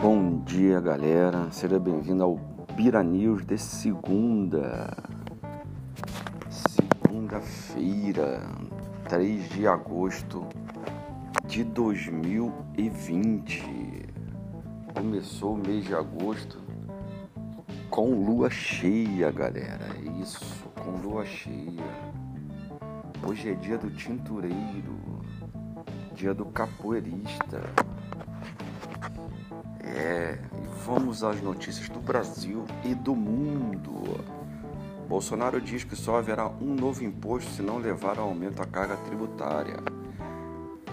Bom dia, galera. Seja bem-vindo ao Bira News de segunda. Segunda-feira, 3 de agosto de 2020. Começou o mês de agosto com lua cheia, galera. Isso, com lua cheia. Hoje é dia do tintureiro, dia do capoeirista. É, vamos às notícias do Brasil e do mundo. Bolsonaro diz que só haverá um novo imposto se não levar ao aumento da carga tributária.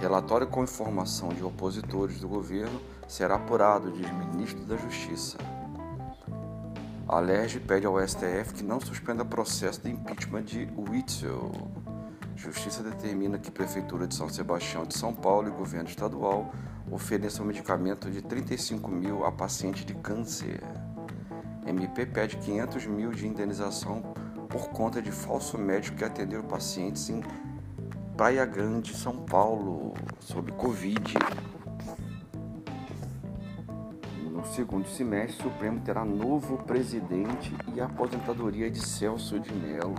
Relatório com informação de opositores do governo será apurado, diz ministro da Justiça. A LERJ pede ao STF que não suspenda processo de impeachment de Witzel. Justiça determina que Prefeitura de São Sebastião de São Paulo e Governo Estadual ofereçam medicamento de 35 mil a paciente de câncer. MP pede 500 mil de indenização por conta de falso médico que atendeu pacientes em Praia Grande, São Paulo, sob Covid. No segundo semestre, o Supremo terá novo presidente e aposentadoria de Celso de Mello.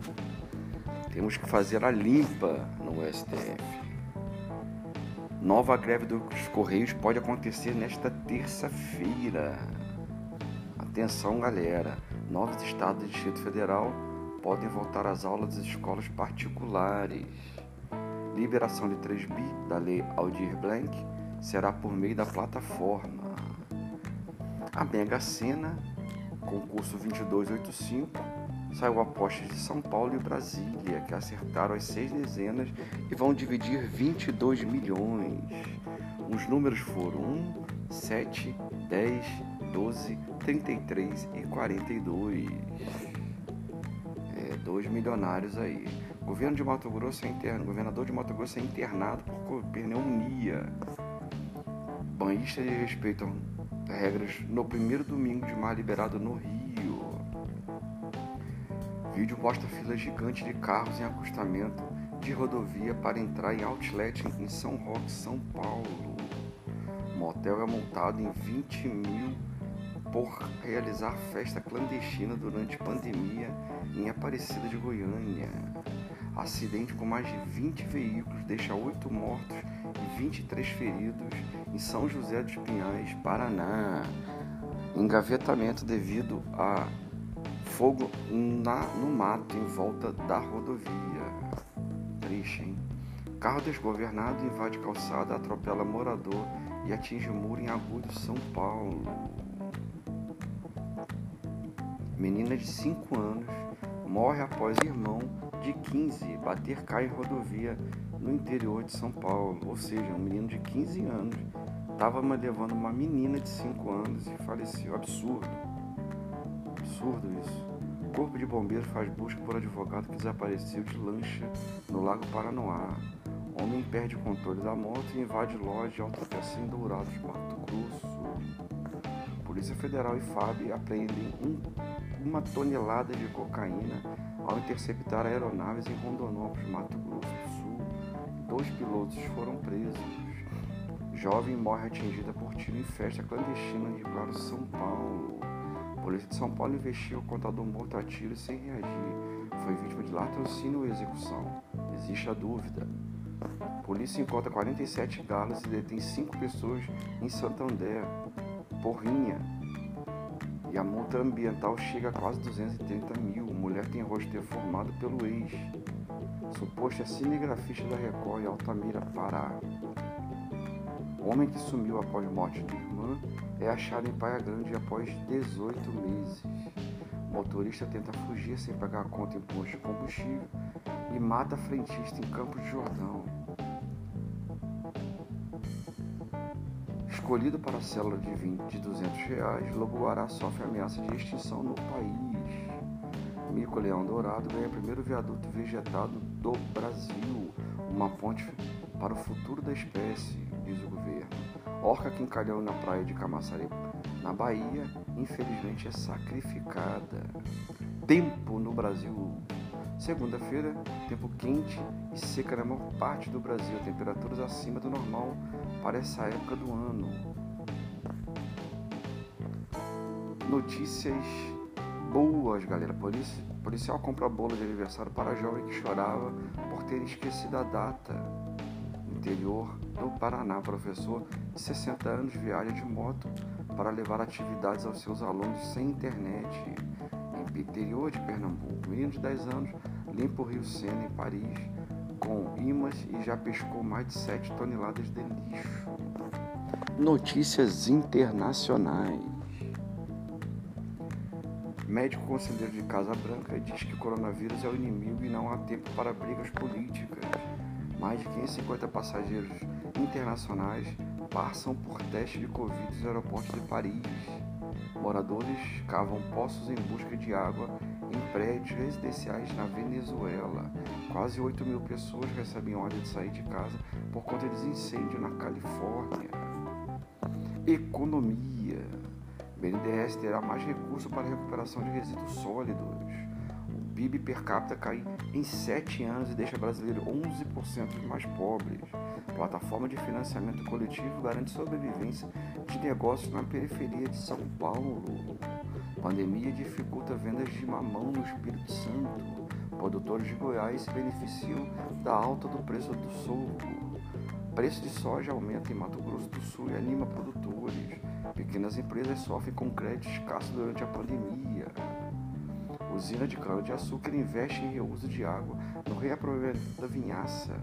Temos que fazer a limpa no STF. Nova greve dos Correios pode acontecer nesta terça-feira. Atenção, galera. Novos estados do Distrito Federal podem voltar às aulas das escolas particulares. Liberação de 3 bi da Lei Aldir Blanc será por meio da plataforma. A Mega Sena, concurso 2285, saiu apostas de São Paulo e Brasília, que acertaram as seis dezenas e vão dividir 22 milhões. Os números foram 1, 7, 10, 12, 33 e 42. É, dois milionários aí. Governo de Mato Grosso é interno, governador de Mato Grosso é internado por pneumonia. Banhistas respeitam regras no primeiro domingo de mar liberado no Rio. Vídeo mostra fila gigante de carros em acostamento de rodovia para entrar em outlet em São Roque, São Paulo. Motel é multado em 20 mil por realizar festa clandestina durante pandemia em Aparecida de Goiânia. Acidente com mais de 20 veículos deixa 8 mortos e 23 feridos em São José dos Pinhais, Paraná. Engavetamento devido a fogo na, no mato em volta da rodovia. Triste, hein? Carro desgovernado invade calçada, atropela morador e atinge muro em Agudo, São Paulo. Menina de 5 anos morre após irmão de 15 bater cai em rodovia no interior de São Paulo. Ou seja, um menino de 15 anos estava levando uma menina de 5 anos e faleceu. Absurdo. Absurdo isso. Corpo de Bombeiro faz busca por advogado que desapareceu de lancha no Lago Paranoá. Homem perde o controle da moto e invade loja autopeça em Dourados, Mato Grosso. Polícia Federal e FAB apreendem um, uma tonelada de cocaína ao interceptar aeronaves em Rondonópolis, Mato Grosso do Sul. Dois pilotos foram presos. Jovem morre atingida por tiro em festa clandestina de Claro, São Paulo. Polícia de São Paulo investiu o contador morto a tiro sem reagir. Foi vítima de latrocínio ou execução? Existe a dúvida. Polícia encontra 47 galas e detém 5 pessoas em Santander. Porrinha. E a multa ambiental chega a quase 230 mil. Mulher tem rosto deformado pelo ex. Suposto é cinegrafista da Record em Altamira, Pará. Homem que sumiu após morte de é achado em Praia Grande após 18 meses. motorista tenta fugir sem pagar a conta em posto de combustível e mata frentista em Campos de Jordão. Escolhido para a célula de 20 de 200 reais, Lobo Guará sofre ameaça de extinção no país. Mico-leão dourado ganha primeiro viaduto vegetado do Brasil, uma ponte para o futuro da espécie, diz o governo. Orca que encalhou na praia de Camaçari, na Bahia, infelizmente é sacrificada. Tempo no Brasil. Segunda-feira, tempo quente e seca na maior parte do Brasil, temperaturas acima do normal para essa época do ano. Notícias boas, galera. Polici policial compra bolo de aniversário para jovem que chorava por ter esquecido a data. Interior do Paraná, professor de 60 anos viaja de moto para levar atividades aos seus alunos sem internet. Em interior de Pernambuco, menino de 10 anos limpa o Rio Sena em Paris com imãs e já pescou mais de 7 toneladas de lixo. Notícias internacionais. Médico conselheiro de Casa Branca diz que coronavírus é o inimigo e não há tempo para brigas políticas. Mais de 550 passageiros internacionais passam por teste de Covid nos aeroportos de Paris. Moradores cavam poços em busca de água em prédios residenciais na Venezuela. Quase 8 mil pessoas recebem ordem de sair de casa por conta de incêndio na Califórnia. Economia. BNDES terá mais recursos para recuperação de resíduos sólidos. PIB per capita cai em 7 anos e deixa brasileiro 11% mais pobres. Plataforma de financiamento coletivo garante sobrevivência de negócios na periferia de São Paulo. Pandemia dificulta vendas de mamão no Espírito Santo. Produtores de Goiás se beneficiam da alta do preço do sorgo. Preço de soja aumenta em Mato Grosso do Sul e anima produtores. Pequenas empresas sofrem com crédito escasso durante a pandemia. Usina de cana-de-açúcar investe em reuso de água no reaproveitamento da vinhaça.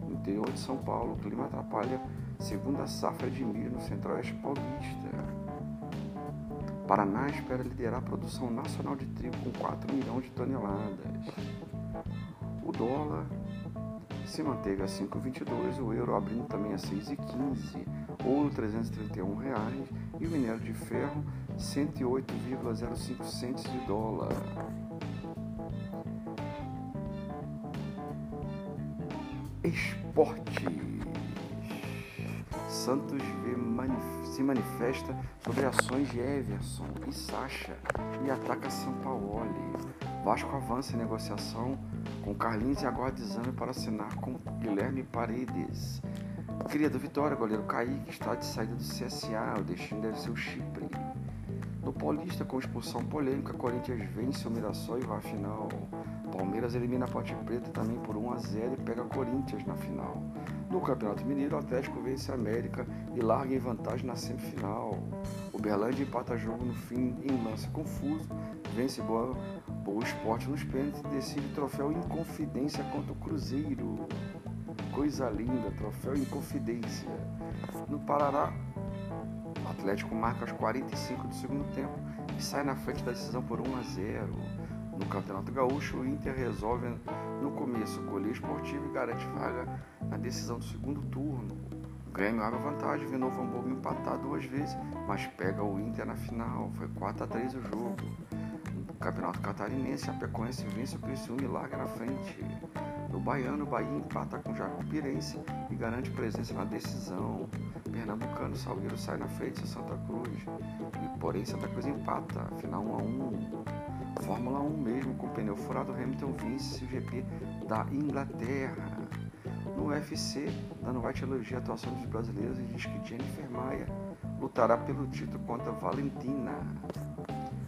No interior de São Paulo, o clima atrapalha segunda safra de milho no centro-oeste paulista. Paraná espera liderar a produção nacional de trigo com 4 milhões de toneladas. O dólar se manteve a 5,22, o euro abrindo também a 6,15, ouro 331 reais e o minério de ferro 108,05 centos de dólar. Esporte. Santos se manifesta sobre ações de Everson e Sacha e ataca São Paulo. Vasco avança em negociação com Carlinhos e aguarda exame para assinar com Guilherme Paredes. Cria do Vitória, goleiro Kaique está de saída do CSA, o destino deve ser o Chipre. No Paulista, com expulsão polêmica, Corinthians vence o Mirassol e vai à final. Palmeiras elimina a Ponte Preta também por 1 a 0 e pega Corinthians na final. No Campeonato Mineiro, o Atlético vence a América e larga em vantagem na semifinal. O Berlândia empata jogo no fim em lance confuso, vence boa, boa esporte nos pênaltis e decide troféu Inconfidência contra o Cruzeiro. Coisa linda, troféu Inconfidência. No Parará, Atlético marca aos 45 do segundo tempo e sai na frente da decisão por 1 a 0. No Campeonato Gaúcho, o Inter resolve no começo colher esportivo e garante vaga na decisão do segundo turno. O Grêmio abre vantagem, vê Novo Hamburgo empatar duas vezes, mas pega o Inter na final. Foi 4 a 3 o jogo. No Campeonato Catarinense, a Pecoense vence o Criciúma e larga na frente. No Baiano, o Bahia empata com o Jacupirense e garante presença na decisão. Pernambucano, Salgueiro sai na frente de Santa Cruz. E, porém, Santa Cruz empata, final 1 a 1. Fórmula 1 mesmo, com pneu furado, Hamilton vence o GP da Inglaterra. No UFC, Dano White elogia a atuação dos brasileiros e diz que Jennifer Maia lutará pelo título contra Valentina.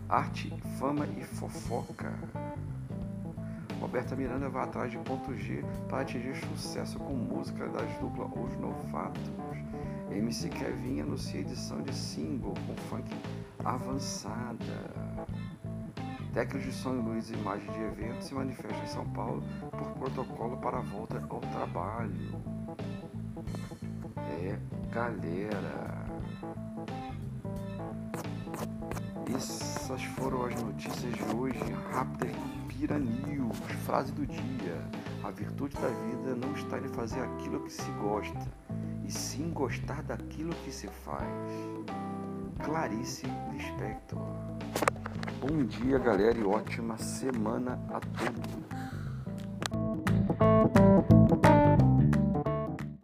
Arte, fama e fofoca. Roberta Miranda vai atrás de ponto G para atingir sucesso com música das duplas Os Novatos. MC Kevin anuncia edição de single com funk avançada. Técnicos de som luz e imagem de evento se manifestam em São Paulo por protocolo para a volta ao trabalho. É, galera. Essas foram as notícias de hoje, rápidas Pira News. Frase do dia: A virtude da vida não está em fazer aquilo que se gosta, e sim gostar daquilo que se faz. Clarice Lispector. Bom dia, galera, e ótima semana a todos.